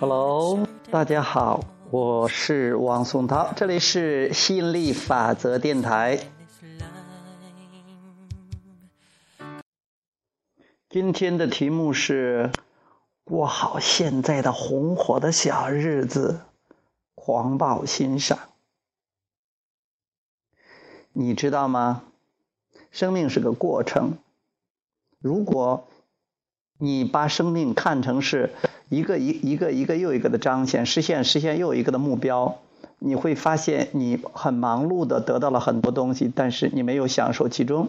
Hello，大家好，我是王松涛，这里是吸引力法则电台。今天的题目是过好现在的红火的小日子，狂暴欣赏。你知道吗？生命是个过程。如果你把生命看成是一个一一个一个又一个的彰显，实现实现又一个的目标，你会发现你很忙碌的得到了很多东西，但是你没有享受其中。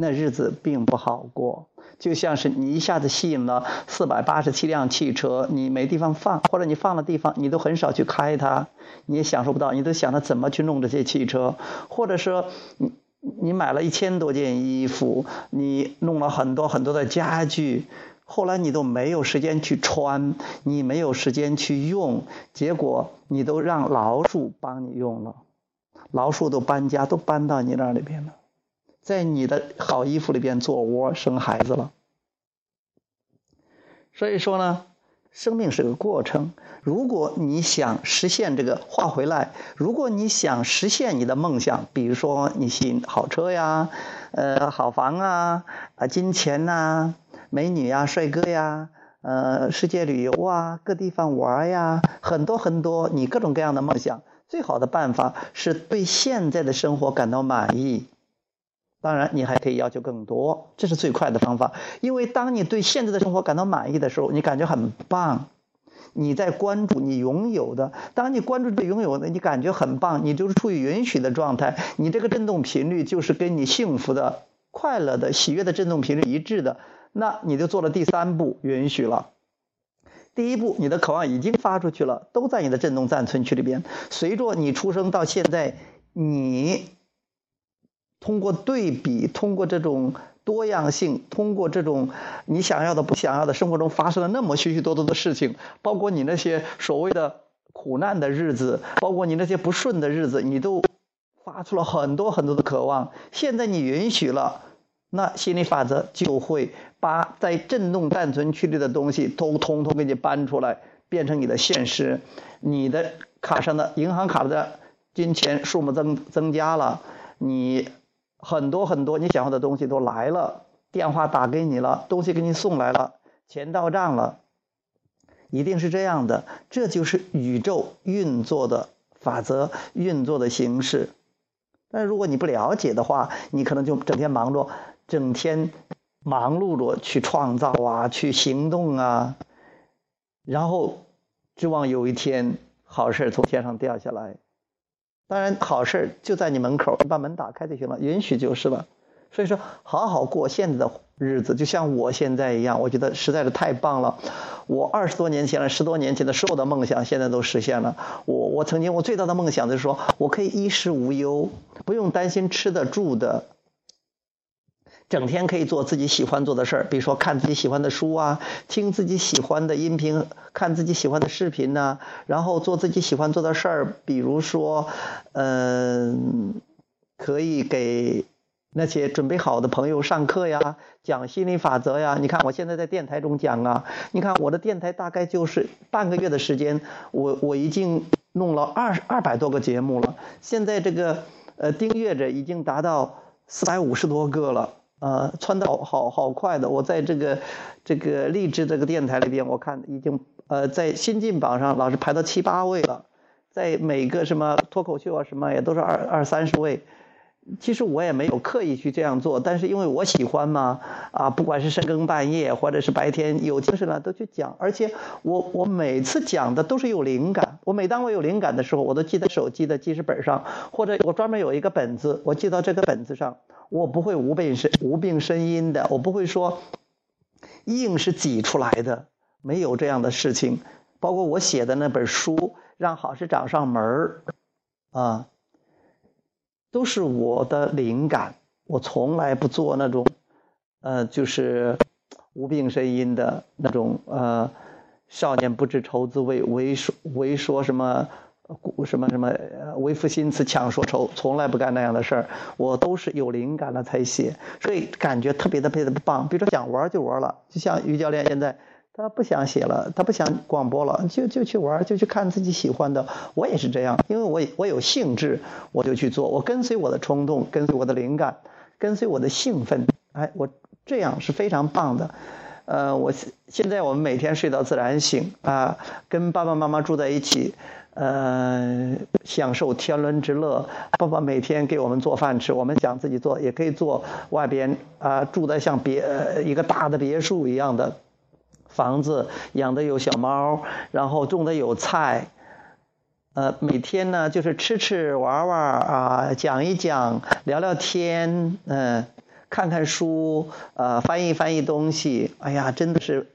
那日子并不好过，就像是你一下子吸引了四百八十七辆汽车，你没地方放，或者你放了地方，你都很少去开它，你也享受不到，你都想着怎么去弄这些汽车，或者说你买了一千多件衣服，你弄了很多很多的家具，后来你都没有时间去穿，你没有时间去用，结果你都让老鼠帮你用了，老鼠都搬家，都搬到你那里边了。在你的好衣服里边做窝生孩子了，所以说呢，生命是个过程。如果你想实现这个话回来，如果你想实现你的梦想，比如说你吸引好车呀，呃，好房啊，啊，金钱呐，美女呀，帅哥呀，呃，世界旅游啊，各地方玩呀，很多很多，你各种各样的梦想，最好的办法是对现在的生活感到满意。当然，你还可以要求更多，这是最快的方法。因为当你对现在的生活感到满意的时候，你感觉很棒，你在关注你拥有的。当你关注这拥有的，你感觉很棒，你就是处于允许的状态。你这个振动频率就是跟你幸福的、快乐的、喜悦的振动频率一致的，那你就做了第三步，允许了。第一步，你的渴望已经发出去了，都在你的振动暂存区里边。随着你出生到现在，你。通过对比，通过这种多样性，通过这种你想要的、不想要的，生活中发生了那么许许多多的事情，包括你那些所谓的苦难的日子，包括你那些不顺的日子，你都发出了很多很多的渴望。现在你允许了，那心理法则就会把在振动暂存区里的东西都通通给你搬出来，变成你的现实。你的卡上的银行卡的金钱数目增增加了，你。很多很多你想要的东西都来了，电话打给你了，东西给你送来了，钱到账了，一定是这样的。这就是宇宙运作的法则，运作的形式。但如果你不了解的话，你可能就整天忙着，整天忙碌着去创造啊，去行动啊，然后指望有一天好事从天上掉下来。当然，好事就在你门口，你把门打开就行了，允许就是了。所以说，好好过现在的日子，就像我现在一样，我觉得实在是太棒了。我二十多年前了，十多年前的所有的梦想，现在都实现了。我我曾经我最大的梦想就是说我可以衣食无忧，不用担心吃的住的。整天可以做自己喜欢做的事儿，比如说看自己喜欢的书啊，听自己喜欢的音频，看自己喜欢的视频呐，然后做自己喜欢做的事儿，比如说，嗯，可以给那些准备好的朋友上课呀，讲心理法则呀。你看我现在在电台中讲啊，你看我的电台大概就是半个月的时间，我我已经弄了二二百多个节目了，现在这个呃订阅者已经达到四百五十多个了。呃，窜的好好好快的，我在这个这个励志这个电台里边，我看已经呃在新晋榜上老是排到七八位了，在每个什么脱口秀啊什么也都是二二三十位。其实我也没有刻意去这样做，但是因为我喜欢嘛，啊，不管是深更半夜或者是白天有精神了都去讲，而且我我每次讲的都是有灵感，我每当我有灵感的时候，我都记在手机的记事本上，或者我专门有一个本子，我记到这个本子上，我不会无病呻无病呻吟的，我不会说硬是挤出来的，没有这样的事情，包括我写的那本书让好事找上门儿，啊。都是我的灵感，我从来不做那种，呃，就是无病呻吟的那种，呃，少年不知愁滋味，为说为说什么，古什么什么为赋新词强说愁，从来不干那样的事儿。我都是有灵感了才写，所以感觉特别的特别的棒。比如说想玩就玩了，就像于教练现在他不想写了，他不想广播了，就就去玩，就去看自己喜欢的。我也是这样，因为我我有兴致，我就去做，我跟随我的冲动，跟随我的灵感，跟随我的兴奋。哎，我这样是非常棒的。呃，我现在我们每天睡到自然醒啊，跟爸爸妈妈住在一起。呃，享受天伦之乐。爸爸每天给我们做饭吃，我们想自己做也可以做。外边啊，住的像别一个大的别墅一样的房子，养的有小猫，然后种的有菜。呃，每天呢就是吃吃玩玩啊，讲一讲，聊聊天，嗯，看看书，呃，翻译翻译东西。哎呀，真的是。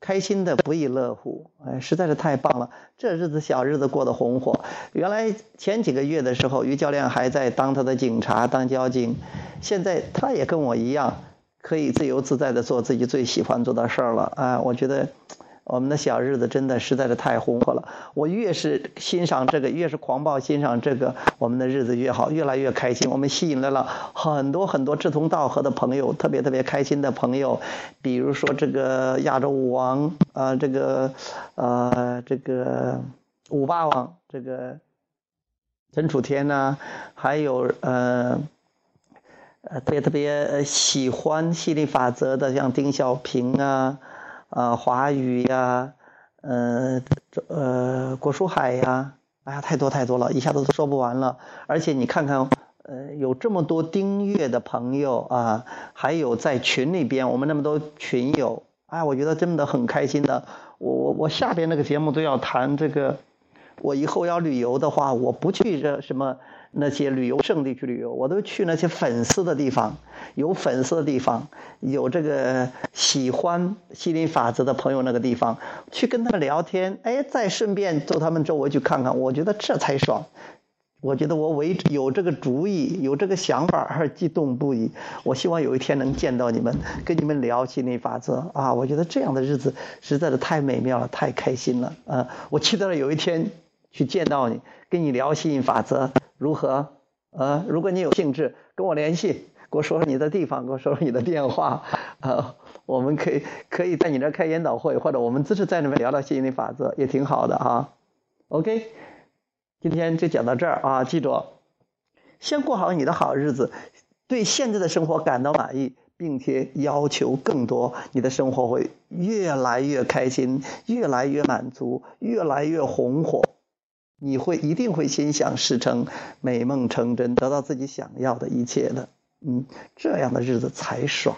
开心的不亦乐乎，哎，实在是太棒了！这日子小日子过得红火。原来前几个月的时候，于教练还在当他的警察，当交警。现在他也跟我一样，可以自由自在的做自己最喜欢做的事儿了。啊，我觉得。我们的小日子真的实在是太红火了。我越是欣赏这个，越是狂暴欣赏这个，我们的日子越好，越来越开心。我们吸引来了很多很多志同道合的朋友，特别特别开心的朋友。比如说这个亚洲舞王啊，这个呃这个舞霸王，这个陈楚天呐，还有呃呃特别特别喜欢吸引力法则的，像丁小平啊。啊，华语呀，呃，呃，郭书海呀，哎呀，太多太多了，一下子都说不完了。而且你看看，呃，有这么多订阅的朋友啊，还有在群里边，我们那么多群友，哎，我觉得真的很开心的。我我我下边那个节目都要谈这个，我以后要旅游的话，我不去这什么。那些旅游胜地去旅游，我都去那些粉丝的地方，有粉丝的地方，有这个喜欢心灵法则的朋友那个地方，去跟他们聊天，哎，再顺便走他们周围去看看，我觉得这才爽。我觉得我为有这个主意，有这个想法而激动不已。我希望有一天能见到你们，跟你们聊心灵法则啊！我觉得这样的日子实在是太美妙了，太开心了啊！我期待着有一天去见到你，跟你聊吸引力法则。如何？呃，如果你有兴致，跟我联系，给我说说你的地方，给我说说你的电话，啊，我们可以可以在你那开研讨会，或者我们只是在那边聊聊吸引力法则，也挺好的哈。OK，今天就讲到这儿啊，记住，先过好你的好日子，对现在的生活感到满意，并且要求更多，你的生活会越来越开心，越来越满足，越来越红火。你会一定会心想事成、美梦成真，得到自己想要的一切的。嗯，这样的日子才爽。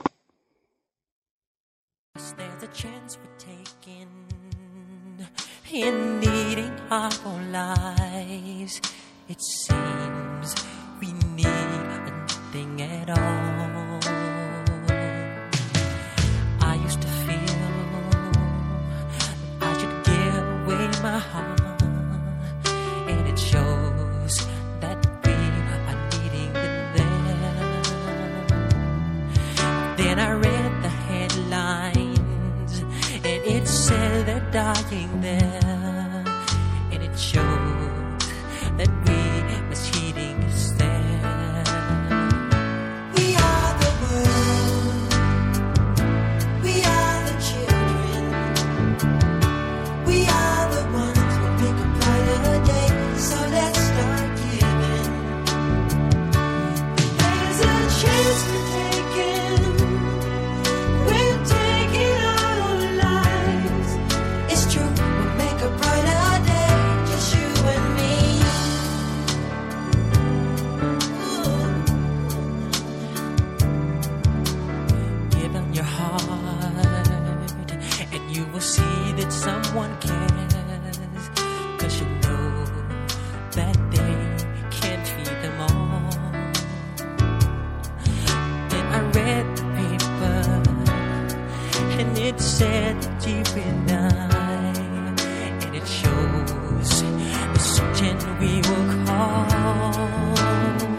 nothing there. Said you've been dying, and it shows the certain we will call.